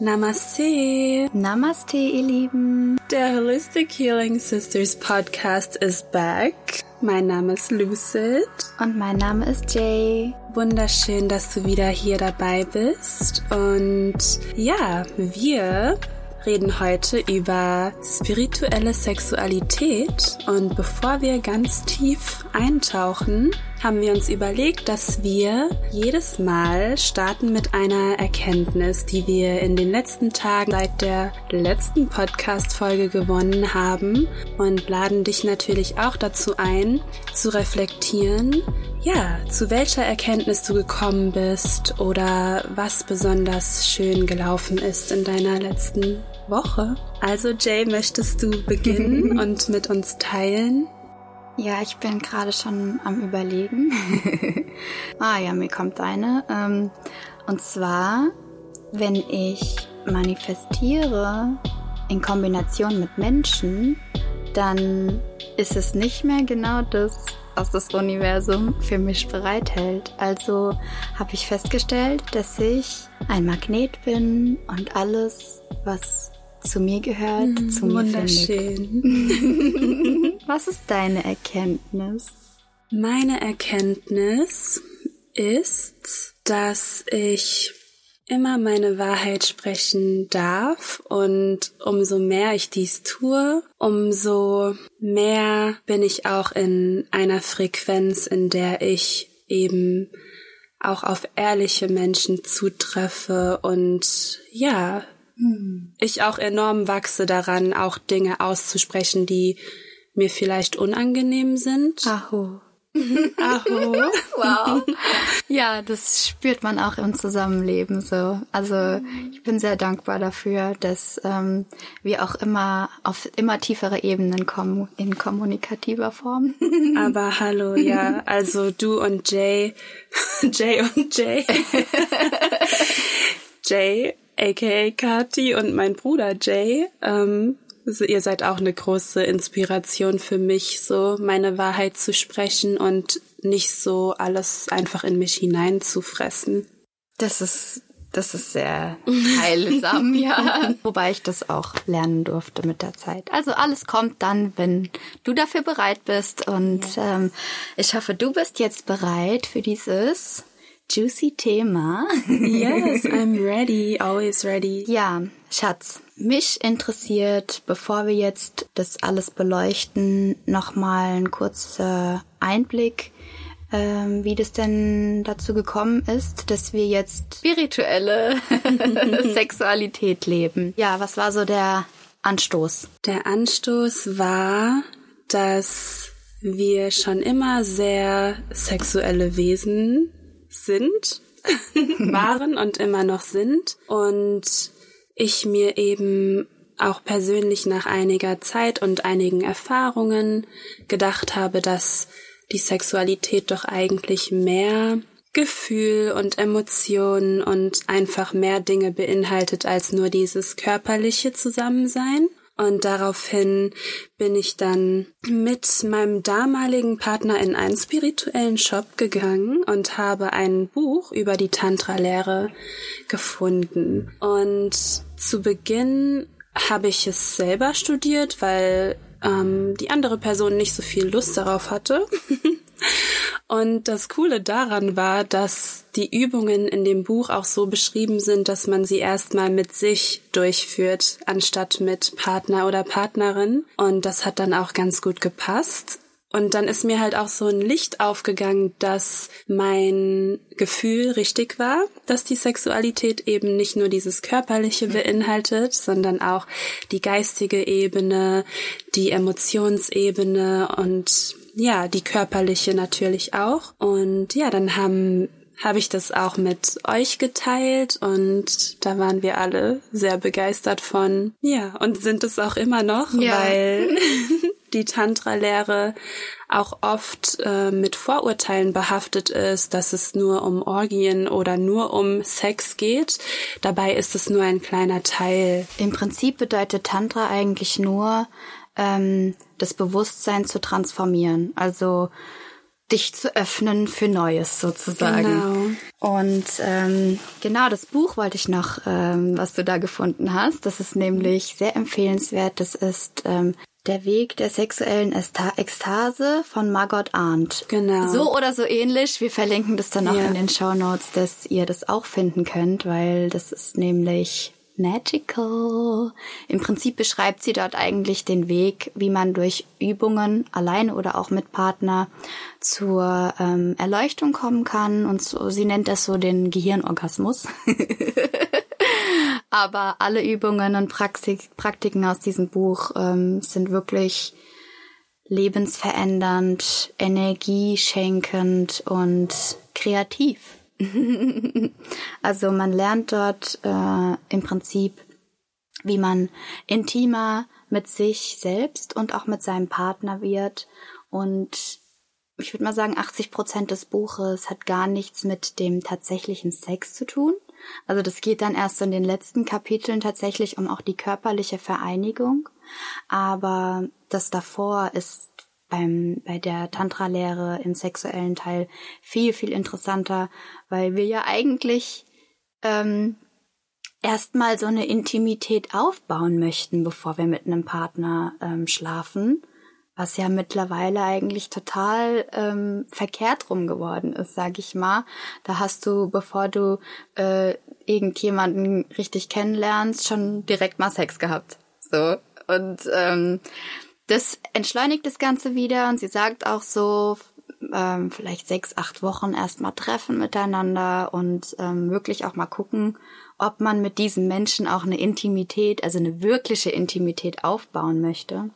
Namaste. Namaste, ihr Lieben. Der Holistic Healing Sisters Podcast ist back. Mein Name ist Lucid. Und mein Name ist Jay. Wunderschön, dass du wieder hier dabei bist. Und ja, wir reden heute über spirituelle Sexualität. Und bevor wir ganz tief eintauchen, haben wir uns überlegt, dass wir jedes Mal starten mit einer Erkenntnis, die wir in den letzten Tagen seit der letzten Podcast-Folge gewonnen haben und laden dich natürlich auch dazu ein, zu reflektieren, ja, zu welcher Erkenntnis du gekommen bist oder was besonders schön gelaufen ist in deiner letzten Woche. Also Jay, möchtest du beginnen und mit uns teilen? Ja, ich bin gerade schon am Überlegen. ah ja, mir kommt eine. Ähm, und zwar, wenn ich manifestiere in Kombination mit Menschen, dann ist es nicht mehr genau das, was das Universum für mich bereithält. Also habe ich festgestellt, dass ich ein Magnet bin und alles, was zu mir gehört, mm, zu mir wunderschön. findet. Was ist deine Erkenntnis? Meine Erkenntnis ist, dass ich immer meine Wahrheit sprechen darf und umso mehr ich dies tue, umso mehr bin ich auch in einer Frequenz, in der ich eben auch auf ehrliche Menschen zutreffe und ja, hm. Ich auch enorm wachse daran, auch Dinge auszusprechen, die mir vielleicht unangenehm sind. Aho. Aho. wow. Ja, das spürt man auch im Zusammenleben so. Also ich bin sehr dankbar dafür, dass ähm, wir auch immer auf immer tiefere Ebenen kommen in kommunikativer Form. Aber hallo, ja. Also du und Jay, Jay und Jay. Jay aka Kati und mein Bruder Jay. Ähm, ihr seid auch eine große Inspiration für mich, so meine Wahrheit zu sprechen und nicht so alles einfach in mich hineinzufressen. Das ist das ist sehr heilsam, ja. Wobei ich das auch lernen durfte mit der Zeit. Also alles kommt dann, wenn du dafür bereit bist. Und yes. ähm, ich hoffe, du bist jetzt bereit für dieses juicy Thema. Yes, I'm ready, always ready. Ja, Schatz, mich interessiert, bevor wir jetzt das alles beleuchten, nochmal ein kurzer Einblick, ähm, wie das denn dazu gekommen ist, dass wir jetzt spirituelle Sexualität leben. Ja, was war so der Anstoß? Der Anstoß war, dass wir schon immer sehr sexuelle Wesen sind, waren und immer noch sind. Und ich mir eben auch persönlich nach einiger Zeit und einigen Erfahrungen gedacht habe, dass die Sexualität doch eigentlich mehr Gefühl und Emotionen und einfach mehr Dinge beinhaltet als nur dieses körperliche Zusammensein. Und daraufhin bin ich dann mit meinem damaligen Partner in einen spirituellen Shop gegangen und habe ein Buch über die Tantra-Lehre gefunden. Und zu Beginn habe ich es selber studiert, weil ähm, die andere Person nicht so viel Lust darauf hatte. Und das Coole daran war, dass die Übungen in dem Buch auch so beschrieben sind, dass man sie erstmal mit sich durchführt, anstatt mit Partner oder Partnerin. Und das hat dann auch ganz gut gepasst. Und dann ist mir halt auch so ein Licht aufgegangen, dass mein Gefühl richtig war, dass die Sexualität eben nicht nur dieses körperliche beinhaltet, sondern auch die geistige Ebene, die Emotionsebene und ja, die körperliche natürlich auch. Und ja, dann haben habe ich das auch mit euch geteilt und da waren wir alle sehr begeistert von. Ja, und sind es auch immer noch, ja. weil die Tantra-Lehre auch oft äh, mit Vorurteilen behaftet ist, dass es nur um Orgien oder nur um Sex geht. Dabei ist es nur ein kleiner Teil. Im Prinzip bedeutet Tantra eigentlich nur, ähm, das Bewusstsein zu transformieren. Also dich zu öffnen für Neues sozusagen. Genau. Und ähm, genau das Buch wollte ich noch, ähm, was du da gefunden hast. Das ist nämlich sehr empfehlenswert. Das ist ähm, der Weg der sexuellen Ekstase von Margot Arndt. Genau. So oder so ähnlich. Wir verlinken das dann auch ja. in den Show Notes, dass ihr das auch finden könnt, weil das ist nämlich magical. Im Prinzip beschreibt sie dort eigentlich den Weg, wie man durch Übungen alleine oder auch mit Partner zur ähm, Erleuchtung kommen kann. Und so, sie nennt das so den Gehirnorgasmus. Aber alle Übungen und Praxik, Praktiken aus diesem Buch ähm, sind wirklich lebensverändernd, energieschenkend und kreativ. also man lernt dort äh, im Prinzip, wie man intimer mit sich selbst und auch mit seinem Partner wird. Und ich würde mal sagen, 80 Prozent des Buches hat gar nichts mit dem tatsächlichen Sex zu tun. Also das geht dann erst in den letzten Kapiteln tatsächlich um auch die körperliche Vereinigung. Aber das davor ist beim, bei der Tantra-Lehre im sexuellen Teil viel, viel interessanter, weil wir ja eigentlich ähm, erstmal so eine Intimität aufbauen möchten, bevor wir mit einem Partner ähm, schlafen, was ja mittlerweile eigentlich total ähm, verkehrt rum geworden ist, sag ich mal. Da hast du, bevor du äh, irgendjemanden richtig kennenlernst, schon direkt mal Sex gehabt. So. Und ähm, das entschleunigt das Ganze wieder und sie sagt auch so, ähm, vielleicht sechs, acht Wochen erstmal treffen miteinander und ähm, wirklich auch mal gucken, ob man mit diesen Menschen auch eine Intimität, also eine wirkliche Intimität aufbauen möchte.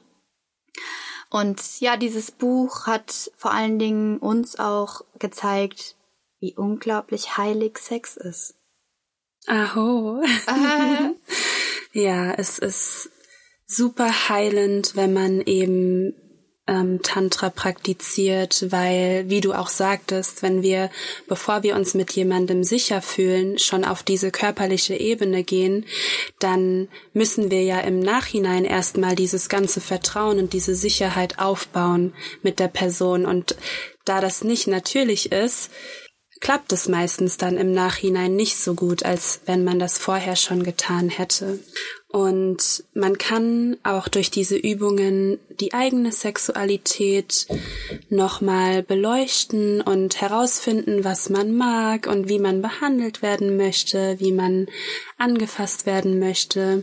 Und ja, dieses Buch hat vor allen Dingen uns auch gezeigt, wie unglaublich heilig Sex ist. Aho. ja, es ist super heilend, wenn man eben ähm, Tantra praktiziert, weil, wie du auch sagtest, wenn wir, bevor wir uns mit jemandem sicher fühlen, schon auf diese körperliche Ebene gehen, dann müssen wir ja im Nachhinein erstmal dieses ganze Vertrauen und diese Sicherheit aufbauen mit der Person. Und da das nicht natürlich ist, klappt es meistens dann im Nachhinein nicht so gut, als wenn man das vorher schon getan hätte. Und man kann auch durch diese Übungen die eigene Sexualität nochmal beleuchten und herausfinden, was man mag und wie man behandelt werden möchte, wie man angefasst werden möchte.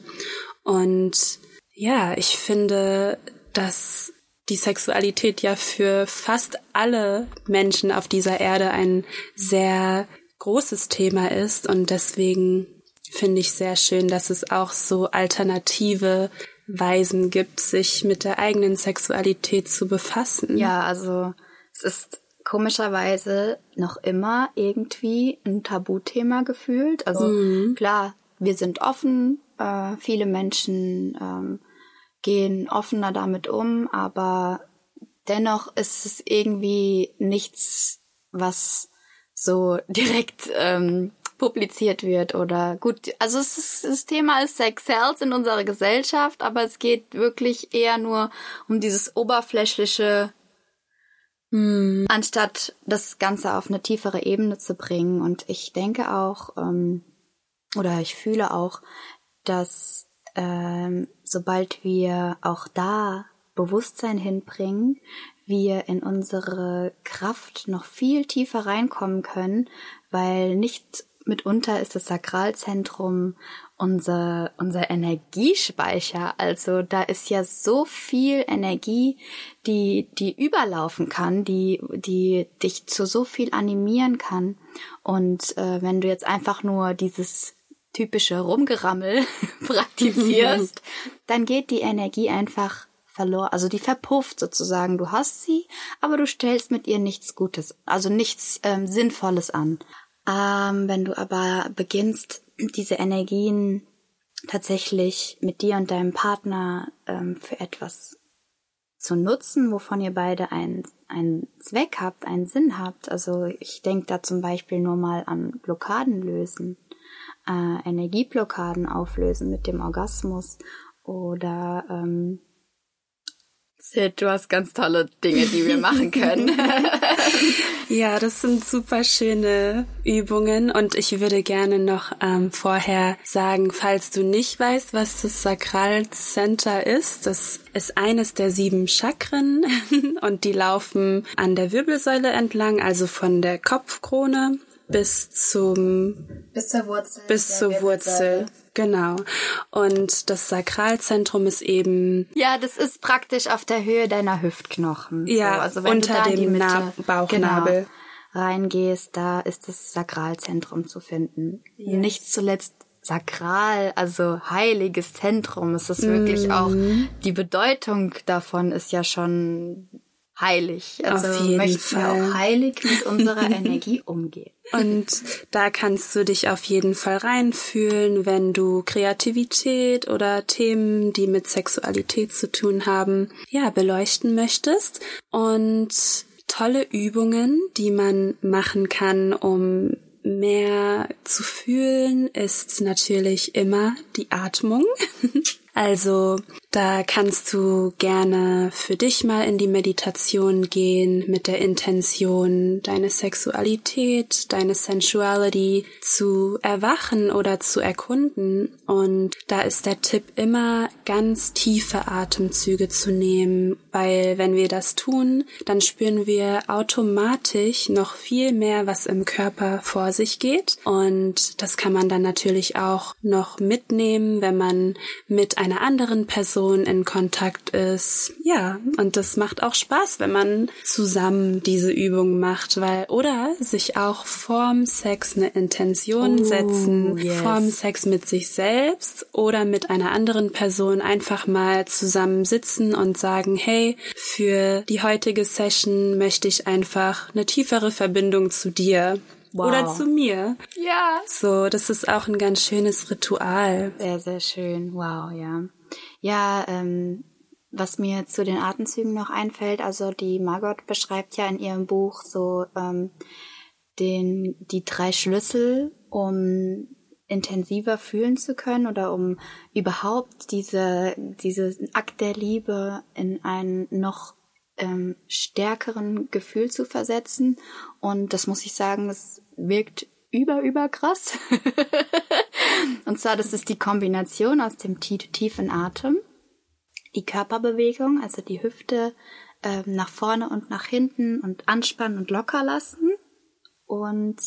Und ja, ich finde, dass die Sexualität ja für fast alle Menschen auf dieser Erde ein sehr großes Thema ist und deswegen finde ich sehr schön, dass es auch so alternative Weisen gibt, sich mit der eigenen Sexualität zu befassen. Ja, also es ist komischerweise noch immer irgendwie ein Tabuthema gefühlt. Also mhm. klar, wir sind offen, äh, viele Menschen ähm, gehen offener damit um, aber dennoch ist es irgendwie nichts, was so direkt ähm, publiziert wird oder gut, also es ist, das Thema ist Sex Sales in unserer Gesellschaft, aber es geht wirklich eher nur um dieses oberflächliche, hm, anstatt das Ganze auf eine tiefere Ebene zu bringen. Und ich denke auch, ähm, oder ich fühle auch, dass ähm, sobald wir auch da Bewusstsein hinbringen, wir in unsere Kraft noch viel tiefer reinkommen können, weil nicht mitunter ist das Sakralzentrum unser, unser Energiespeicher. Also da ist ja so viel Energie, die, die überlaufen kann, die, die dich zu so viel animieren kann. Und äh, wenn du jetzt einfach nur dieses typische Rumgerammel praktizierst, dann geht die Energie einfach verloren, also die verpufft sozusagen. Du hast sie, aber du stellst mit ihr nichts Gutes, also nichts ähm, Sinnvolles an. Ähm, wenn du aber beginnst, diese Energien tatsächlich mit dir und deinem Partner ähm, für etwas zu nutzen, wovon ihr beide einen, einen Zweck habt, einen Sinn habt. Also ich denke da zum Beispiel nur mal an Blockaden lösen, äh, Energieblockaden auflösen mit dem Orgasmus oder ähm, Sid, du hast ganz tolle Dinge, die wir machen können. ja, das sind super schöne Übungen und ich würde gerne noch ähm, vorher sagen, falls du nicht weißt, was das Sakralcenter ist, das ist eines der sieben Chakren und die laufen an der Wirbelsäule entlang, also von der Kopfkrone bis zum bis zur Wurzel bis zur Wurzel genau und das Sakralzentrum ist eben ja das ist praktisch auf der Höhe deiner Hüftknochen ja so, also wenn unter du da dem Mitte, Bauchnabel genau, reingehst da ist das Sakralzentrum zu finden yes. nicht zuletzt sakral, also heiliges Zentrum. Es ist wirklich mm. auch, die Bedeutung davon ist ja schon heilig. Also Auf jeden möchten Fall. wir auch heilig mit unserer Energie umgehen. Und da kannst du dich auf jeden Fall reinfühlen, wenn du Kreativität oder Themen, die mit Sexualität zu tun haben, ja, beleuchten möchtest. Und tolle Übungen, die man machen kann, um mehr zu fühlen, ist natürlich immer die Atmung. Also da kannst du gerne für dich mal in die Meditation gehen mit der Intention, deine Sexualität, deine Sensuality zu erwachen oder zu erkunden. Und da ist der Tipp immer ganz tiefe Atemzüge zu nehmen, weil wenn wir das tun, dann spüren wir automatisch noch viel mehr, was im Körper vor sich geht. Und das kann man dann natürlich auch noch mitnehmen, wenn man mit einer anderen Person Person in Kontakt ist. Ja, und das macht auch Spaß, wenn man zusammen diese Übung macht, weil oder sich auch vorm Sex eine Intention oh, setzen, yes. vorm Sex mit sich selbst oder mit einer anderen Person einfach mal zusammen sitzen und sagen, hey, für die heutige Session möchte ich einfach eine tiefere Verbindung zu dir. Wow. Oder zu mir. Ja. So, das ist auch ein ganz schönes Ritual. Sehr, sehr schön. Wow, ja. Ja, ähm, was mir zu den Atemzügen noch einfällt, also die Margot beschreibt ja in ihrem Buch so ähm, den, die drei Schlüssel, um intensiver fühlen zu können oder um überhaupt diese, diese Akt der Liebe in einen noch ähm, stärkeren Gefühl zu versetzen. Und das muss ich sagen, das wirkt über, über krass. Und zwar, das ist die Kombination aus dem tiefen Atem, die Körperbewegung, also die Hüfte äh, nach vorne und nach hinten und anspannen und locker lassen. Und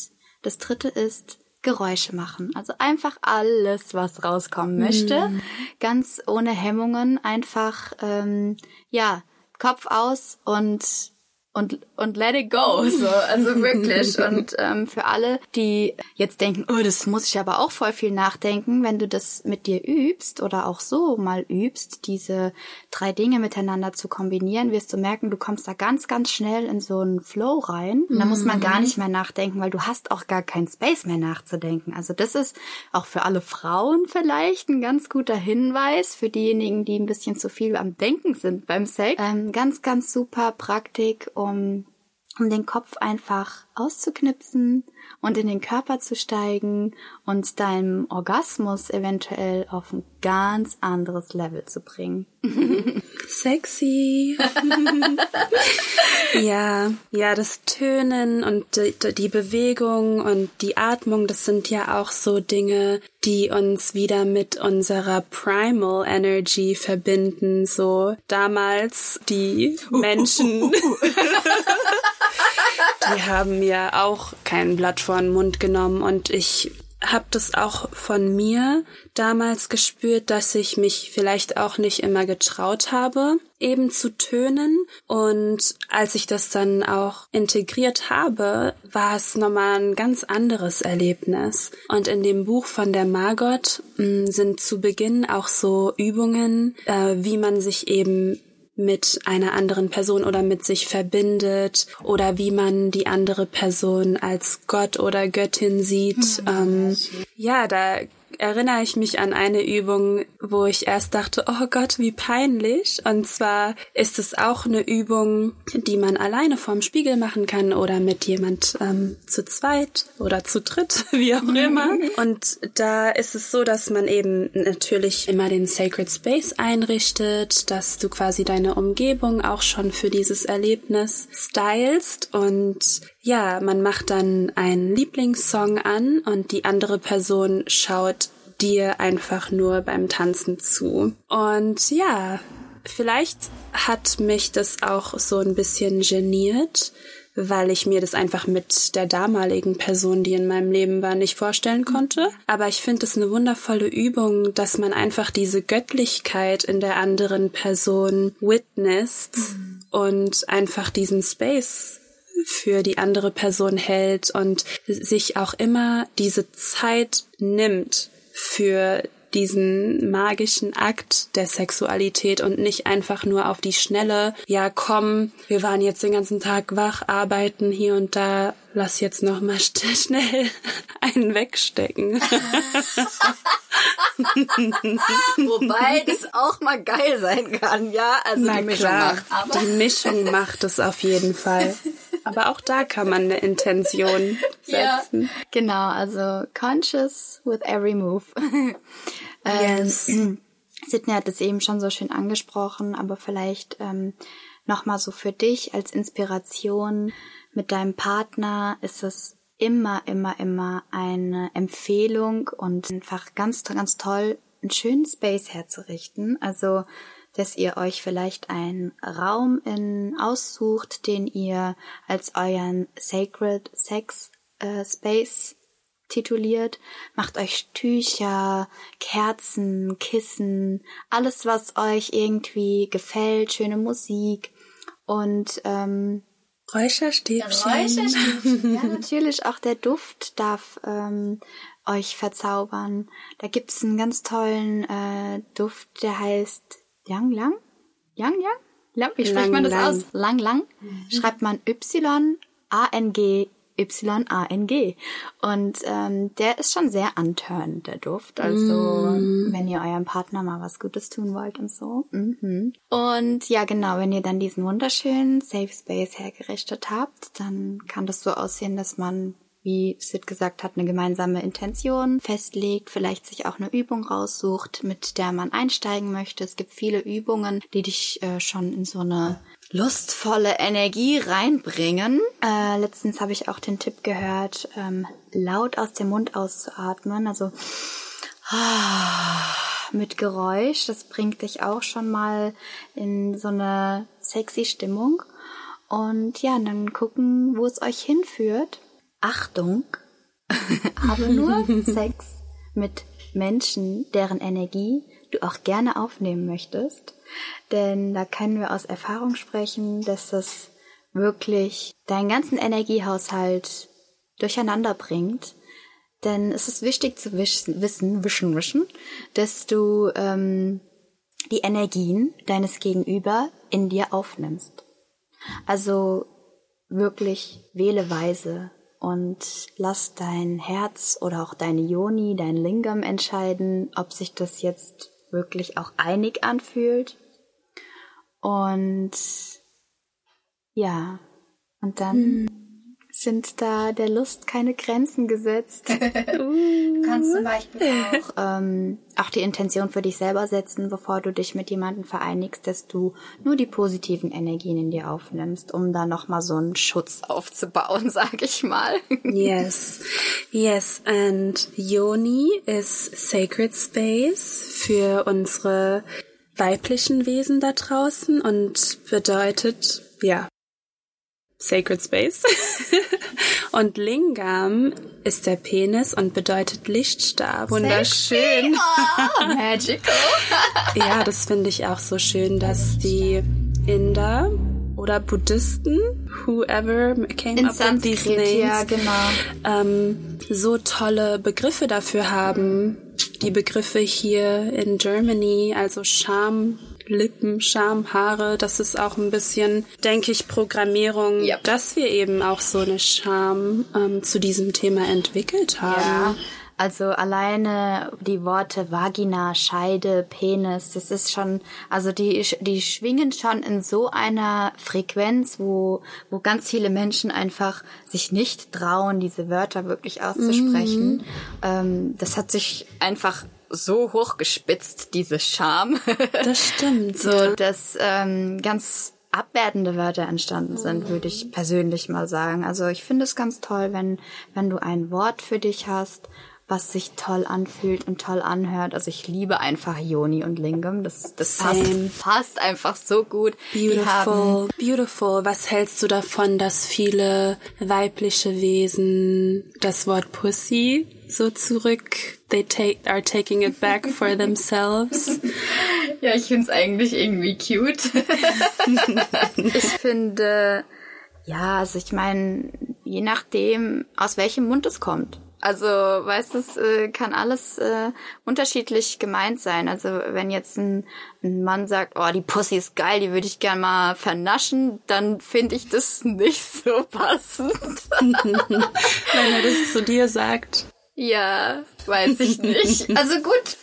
das dritte ist Geräusche machen. Also einfach alles, was rauskommen möchte. Mm. Ganz ohne Hemmungen. Einfach, ähm, ja, Kopf aus und und, und let it go. So, also wirklich. und ähm, für alle, die jetzt denken, oh, das muss ich aber auch voll viel nachdenken, wenn du das mit dir übst oder auch so mal übst, diese drei Dinge miteinander zu kombinieren, wirst du merken, du kommst da ganz, ganz schnell in so einen Flow rein. Und da muss man gar mhm. nicht mehr nachdenken, weil du hast auch gar keinen Space mehr nachzudenken. Also das ist auch für alle Frauen vielleicht ein ganz guter Hinweis, für diejenigen, die ein bisschen zu viel am Denken sind beim Sex. Ähm, ganz, ganz super Praktik, um, um den Kopf einfach auszuknipsen und in den Körper zu steigen und deinem Orgasmus eventuell auf ein ganz anderes Level zu bringen. Sexy. ja, ja, das Tönen und die, die, Bewegung und die Atmung, das sind ja auch so Dinge, die uns wieder mit unserer Primal Energy verbinden. So damals die Menschen. die haben ja auch kein Blatt vor den Mund genommen und ich habe das auch von mir damals gespürt, dass ich mich vielleicht auch nicht immer getraut habe, eben zu tönen. Und als ich das dann auch integriert habe, war es nochmal ein ganz anderes Erlebnis. Und in dem Buch von der Margot mm, sind zu Beginn auch so Übungen, äh, wie man sich eben mit einer anderen Person oder mit sich verbindet oder wie man die andere Person als Gott oder Göttin sieht. Mhm, ähm, ja, da erinnere ich mich an eine Übung, wo ich erst dachte, oh Gott, wie peinlich. Und zwar ist es auch eine Übung, die man alleine vorm Spiegel machen kann oder mit jemand ähm, zu zweit oder zu dritt, wie auch immer. Und da ist es so, dass man eben natürlich immer den Sacred Space einrichtet, dass du quasi deine Umgebung auch schon für dieses Erlebnis stylst und ja, man macht dann einen Lieblingssong an und die andere Person schaut dir einfach nur beim Tanzen zu. Und ja, vielleicht hat mich das auch so ein bisschen geniert, weil ich mir das einfach mit der damaligen Person, die in meinem Leben war, nicht vorstellen konnte. Aber ich finde es eine wundervolle Übung, dass man einfach diese Göttlichkeit in der anderen Person witnessed mhm. und einfach diesen Space für die andere Person hält und sich auch immer diese Zeit nimmt für diesen magischen Akt der Sexualität und nicht einfach nur auf die Schnelle, ja komm, wir waren jetzt den ganzen Tag wach, arbeiten hier und da, lass jetzt noch mal schnell einen wegstecken. Wobei das auch mal geil sein kann, ja? Also Na die Mischung klar, macht. Die Mischung macht es auf jeden Fall. Aber auch da kann man eine Intention setzen. Ja. Genau, also conscious with every move. yes. Ähm, Sidney hat es eben schon so schön angesprochen, aber vielleicht ähm, nochmal so für dich als Inspiration mit deinem Partner ist es immer, immer, immer eine Empfehlung und einfach ganz, ganz toll, einen schönen Space herzurichten. Also dass ihr euch vielleicht einen Raum in aussucht, den ihr als euren Sacred Sex äh, Space tituliert. Macht euch Tücher, Kerzen, Kissen, alles, was euch irgendwie gefällt, schöne Musik und ähm, Räucherstäbchen. Räucherstäbchen. ja, natürlich auch der Duft darf ähm, euch verzaubern. Da gibt's einen ganz tollen äh, Duft, der heißt Yang Lang? Yang Yang? Lang, wie spricht lang, man das lang. aus? Lang Lang? Mhm. Schreibt man Y-A-N-G Y-A-N-G. Und ähm, der ist schon sehr unturned, der Duft. Also, mm. wenn ihr eurem Partner mal was Gutes tun wollt und so. Mhm. Und ja, genau, wenn ihr dann diesen wunderschönen Safe Space hergerichtet habt, dann kann das so aussehen, dass man wie Sid gesagt hat, eine gemeinsame Intention festlegt, vielleicht sich auch eine Übung raussucht, mit der man einsteigen möchte. Es gibt viele Übungen, die dich äh, schon in so eine lustvolle Energie reinbringen. Äh, letztens habe ich auch den Tipp gehört, ähm, laut aus dem Mund auszuatmen, also mit Geräusch. Das bringt dich auch schon mal in so eine sexy Stimmung. Und ja, dann gucken, wo es euch hinführt. Achtung, habe nur Sex mit Menschen, deren Energie du auch gerne aufnehmen möchtest. Denn da können wir aus Erfahrung sprechen, dass das wirklich deinen ganzen Energiehaushalt durcheinander bringt. Denn es ist wichtig zu wissen, wissen, wischen, wischen, dass du ähm, die Energien deines Gegenüber in dir aufnimmst. Also wirklich wähle weise, und lass dein Herz oder auch deine Yoni, dein Lingam entscheiden, ob sich das jetzt wirklich auch einig anfühlt. Und ja, und dann hm sind da der Lust keine Grenzen gesetzt. du kannst zum Beispiel auch, ähm, auch die Intention für dich selber setzen, bevor du dich mit jemandem vereinigst, dass du nur die positiven Energien in dir aufnimmst, um da nochmal so einen Schutz aufzubauen, sag ich mal. yes. Yes, and Yoni is sacred space für unsere weiblichen Wesen da draußen und bedeutet, ja, Sacred Space. und Lingam ist der Penis und bedeutet Lichtstab. Wunderschön. Oh, magical. ja, das finde ich auch so schön, dass die Inder oder Buddhisten, whoever came In up with these names, ja, genau. ähm, so tolle Begriffe dafür haben. Die Begriffe hier in Germany, also Scham, Lippen, Schamhaare, das ist auch ein bisschen, denke ich, Programmierung, yep. dass wir eben auch so eine Scham ähm, zu diesem Thema entwickelt haben. Ja. Also alleine die Worte Vagina, Scheide, Penis, das ist schon, also die, die schwingen schon in so einer Frequenz, wo, wo ganz viele Menschen einfach sich nicht trauen, diese Wörter wirklich auszusprechen. Mhm. Ähm, das hat sich einfach so hochgespitzt, diese Scham. Das stimmt. so, ja. dass ähm, ganz abwertende Wörter entstanden sind, würde ich persönlich mal sagen. Also ich finde es ganz toll, wenn, wenn du ein Wort für dich hast, was sich toll anfühlt und toll anhört. Also ich liebe einfach Joni und Lingam. Das, das passt, passt einfach so gut. Beautiful, beautiful. Was hältst du davon, dass viele weibliche Wesen das Wort Pussy so zurück, they take, are taking it back for themselves? Ja, ich finde es eigentlich irgendwie cute. ich finde, ja, also ich meine, je nachdem, aus welchem Mund es kommt. Also, weißt du, es äh, kann alles äh, unterschiedlich gemeint sein. Also, wenn jetzt ein, ein Mann sagt, oh, die Pussy ist geil, die würde ich gern mal vernaschen, dann finde ich das nicht so passend. wenn er das zu dir sagt. Ja, weiß ich nicht. Also gut,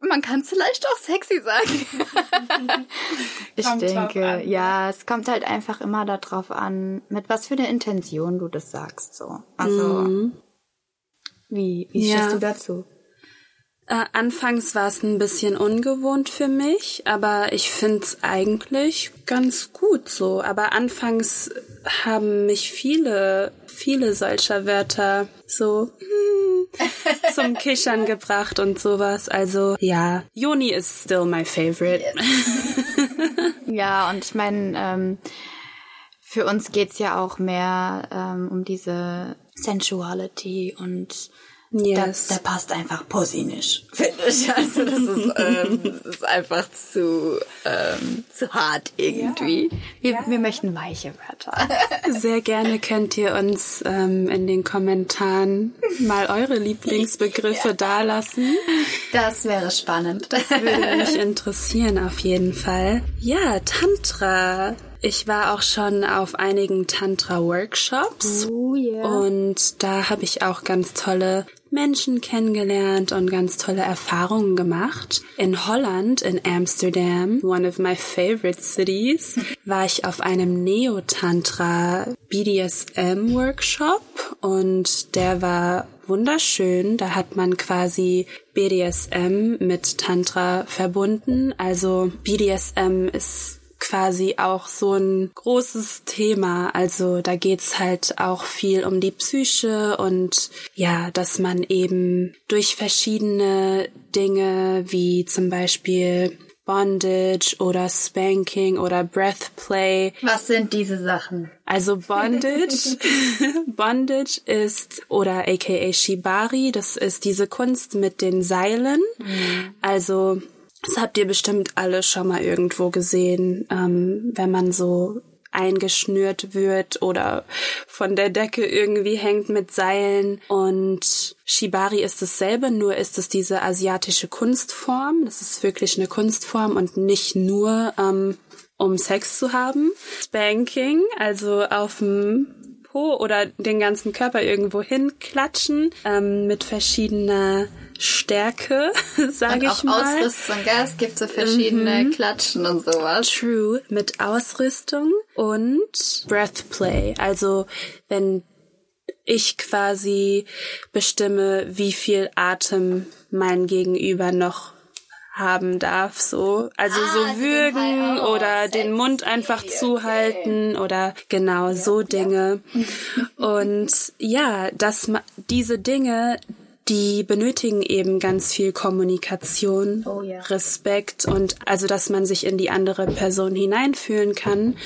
man kann es vielleicht auch sexy sagen. ich kommt denke, an, ja, es kommt halt einfach immer darauf an, mit was für eine Intention du das sagst. So, also mhm. Wie, wie ja. stehst du dazu? Äh, anfangs war es ein bisschen ungewohnt für mich, aber ich find's eigentlich ganz gut so. Aber anfangs haben mich viele, viele solcher Wörter so zum Kichern gebracht und sowas. Also ja, Joni is still my favorite. Yes. ja, und ich meine, ähm, für uns geht's ja auch mehr ähm, um diese Sensuality und yes. da, da passt einfach Pussy nicht, finde ich. Also das ist, ähm, das ist einfach zu, ähm, zu hart irgendwie. Ja. Wir, ja. wir möchten weiche Wörter. Sehr gerne könnt ihr uns ähm, in den Kommentaren mal eure Lieblingsbegriffe ja. dalassen. Das wäre spannend. Das würde mich interessieren auf jeden Fall. Ja, Tantra ich war auch schon auf einigen Tantra-Workshops oh, yeah. und da habe ich auch ganz tolle Menschen kennengelernt und ganz tolle Erfahrungen gemacht. In Holland, in Amsterdam, one of my favorite cities, war ich auf einem Neo-Tantra BDSM Workshop und der war wunderschön. Da hat man quasi BDSM mit Tantra verbunden. Also BDSM ist quasi auch so ein großes Thema. Also da geht's halt auch viel um die Psyche und ja, dass man eben durch verschiedene Dinge wie zum Beispiel Bondage oder Spanking oder Breathplay. Was sind diese Sachen? Also Bondage, Bondage ist oder aka Shibari, das ist diese Kunst mit den Seilen. Mhm. Also das habt ihr bestimmt alle schon mal irgendwo gesehen, ähm, wenn man so eingeschnürt wird oder von der Decke irgendwie hängt mit Seilen. Und Shibari ist dasselbe, nur ist es diese asiatische Kunstform. Das ist wirklich eine Kunstform und nicht nur ähm, um Sex zu haben. Spanking, also auf dem Po oder den ganzen Körper irgendwo hinklatschen ähm, mit verschiedener Stärke, sage ich mal. Auch Ausrüstung, gell? Es gibt so verschiedene mhm. Klatschen und sowas. True, mit Ausrüstung und Breathplay. Also wenn ich quasi bestimme, wie viel Atem mein Gegenüber noch haben darf, so. Also ah, so würgen den oder den Mund einfach okay, zuhalten okay. oder genau ja, so Dinge. Ja. Und ja, dass diese Dinge, die benötigen eben ganz viel Kommunikation, oh, ja. Respekt und also, dass man sich in die andere Person hineinfühlen kann,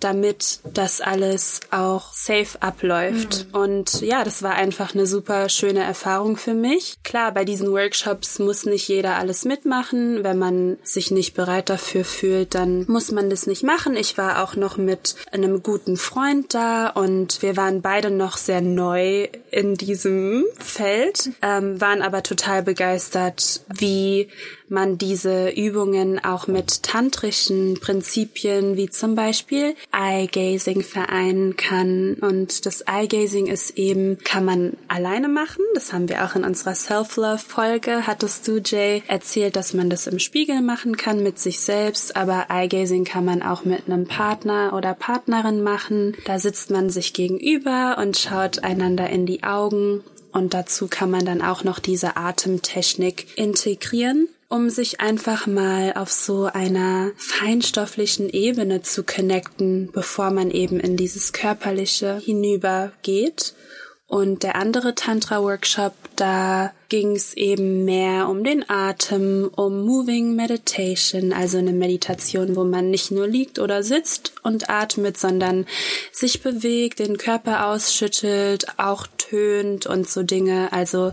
damit das alles auch safe abläuft. Mhm. Und ja, das war einfach eine super schöne Erfahrung für mich. Klar, bei diesen Workshops muss nicht jeder alles mitmachen. Wenn man sich nicht bereit dafür fühlt, dann muss man das nicht machen. Ich war auch noch mit einem guten Freund da und wir waren beide noch sehr neu in diesem Feld. Ähm, waren aber total begeistert, wie man diese Übungen auch mit tantrischen Prinzipien wie zum Beispiel Eye-Gazing vereinen kann. Und das Eye-Gazing ist eben, kann man alleine machen. Das haben wir auch in unserer Self-Love-Folge, hattest du, Jay, erzählt, dass man das im Spiegel machen kann mit sich selbst. Aber Eye-Gazing kann man auch mit einem Partner oder Partnerin machen. Da sitzt man sich gegenüber und schaut einander in die Augen und dazu kann man dann auch noch diese Atemtechnik integrieren um sich einfach mal auf so einer feinstofflichen Ebene zu connecten, bevor man eben in dieses körperliche hinübergeht. Und der andere Tantra-Workshop, da ging es eben mehr um den Atem, um Moving Meditation, also eine Meditation, wo man nicht nur liegt oder sitzt und atmet, sondern sich bewegt, den Körper ausschüttelt, auch tönt und so Dinge. Also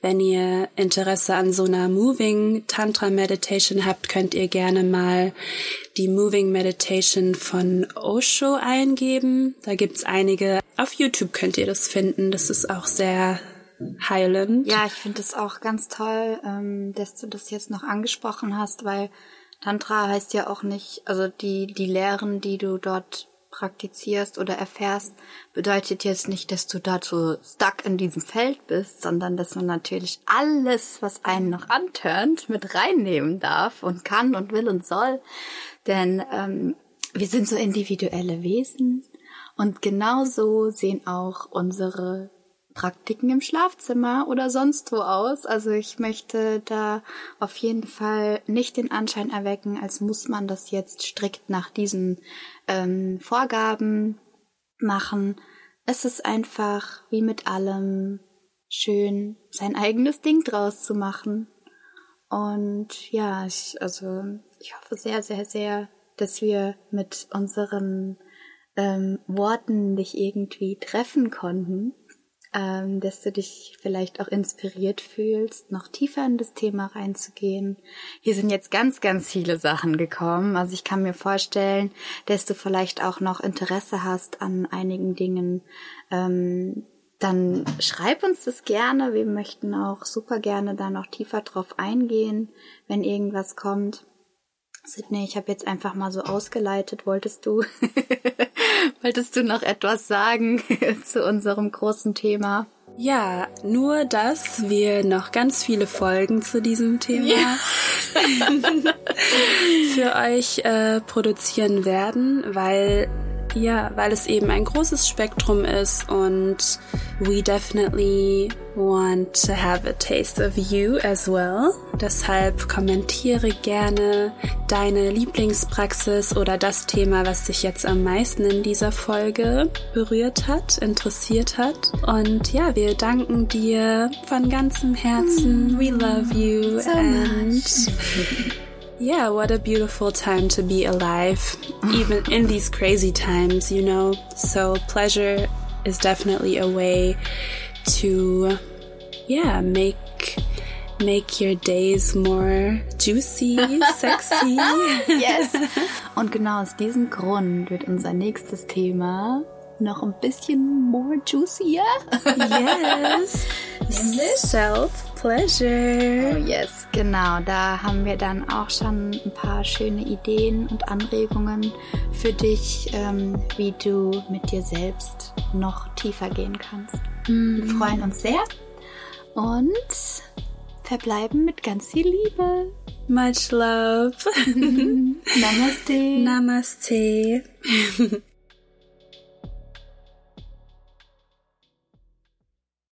wenn ihr Interesse an so einer Moving Tantra Meditation habt, könnt ihr gerne mal die Moving Meditation von Osho eingeben. Da gibt's einige. Auf YouTube könnt ihr das finden. Das ist auch sehr heilend. Ja, ich finde es auch ganz toll, ähm, dass du das jetzt noch angesprochen hast, weil Tantra heißt ja auch nicht, also die, die Lehren, die du dort praktizierst oder erfährst, bedeutet jetzt nicht, dass du so stuck in diesem Feld bist, sondern dass man natürlich alles, was einen noch antörnt, mit reinnehmen darf und kann und will und soll. Denn ähm, wir sind so individuelle Wesen und genauso sehen auch unsere Praktiken im Schlafzimmer oder sonst wo aus. Also ich möchte da auf jeden Fall nicht den Anschein erwecken, als muss man das jetzt strikt nach diesen ähm, Vorgaben machen. Es ist einfach wie mit allem schön, sein eigenes Ding draus zu machen. Und ja, ich, also ich hoffe sehr, sehr, sehr, dass wir mit unseren ähm, Worten dich irgendwie treffen konnten ähm, dass du dich vielleicht auch inspiriert fühlst, noch tiefer in das Thema reinzugehen. Hier sind jetzt ganz, ganz viele Sachen gekommen. Also ich kann mir vorstellen, dass du vielleicht auch noch Interesse hast an einigen Dingen. Ähm, dann schreib uns das gerne. Wir möchten auch super gerne da noch tiefer drauf eingehen, wenn irgendwas kommt. Sydney, ich habe jetzt einfach mal so ausgeleitet. Wolltest du, wolltest du noch etwas sagen zu unserem großen Thema? Ja, nur dass wir noch ganz viele Folgen zu diesem Thema ja. für euch äh, produzieren werden, weil ja, weil es eben ein großes Spektrum ist und we definitely want to have a taste of you as well. Deshalb kommentiere gerne deine Lieblingspraxis oder das Thema, was dich jetzt am meisten in dieser Folge berührt hat, interessiert hat. Und ja, wir danken dir von ganzem Herzen. We love you so and much. Yeah, what a beautiful time to be alive, even in these crazy times, you know. So, pleasure is definitely a way to, yeah, make make your days more juicy, sexy. yes. Und genau aus diesem Grund wird unser nächstes Thema noch ein bisschen more juicier. yes. Self-pleasure. Oh yes, genau. Da haben wir dann auch schon ein paar schöne Ideen und Anregungen für dich, ähm, wie du mit dir selbst noch tiefer gehen kannst. Mm. Wir freuen uns sehr und verbleiben mit ganz viel Liebe. Much love. Namaste. Namaste.